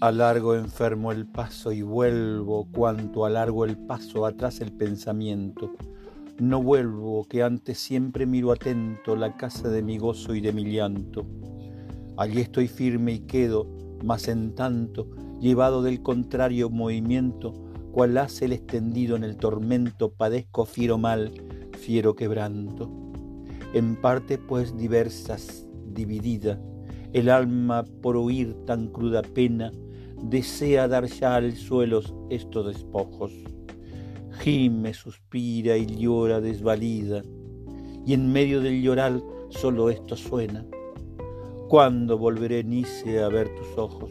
Alargo enfermo el paso y vuelvo, cuanto alargo el paso, atrás el pensamiento. No vuelvo, que antes siempre miro atento la casa de mi gozo y de mi llanto. Allí estoy firme y quedo, mas en tanto, llevado del contrario movimiento, cual hace el extendido en el tormento, padezco fiero mal, fiero quebranto. En parte pues diversas, dividida, el alma por oír tan cruda pena, desea dar ya al suelo estos despojos. Gime, suspira y llora desvalida, y en medio del llorar solo esto suena. ¿Cuándo volveré, Nice, a ver tus ojos?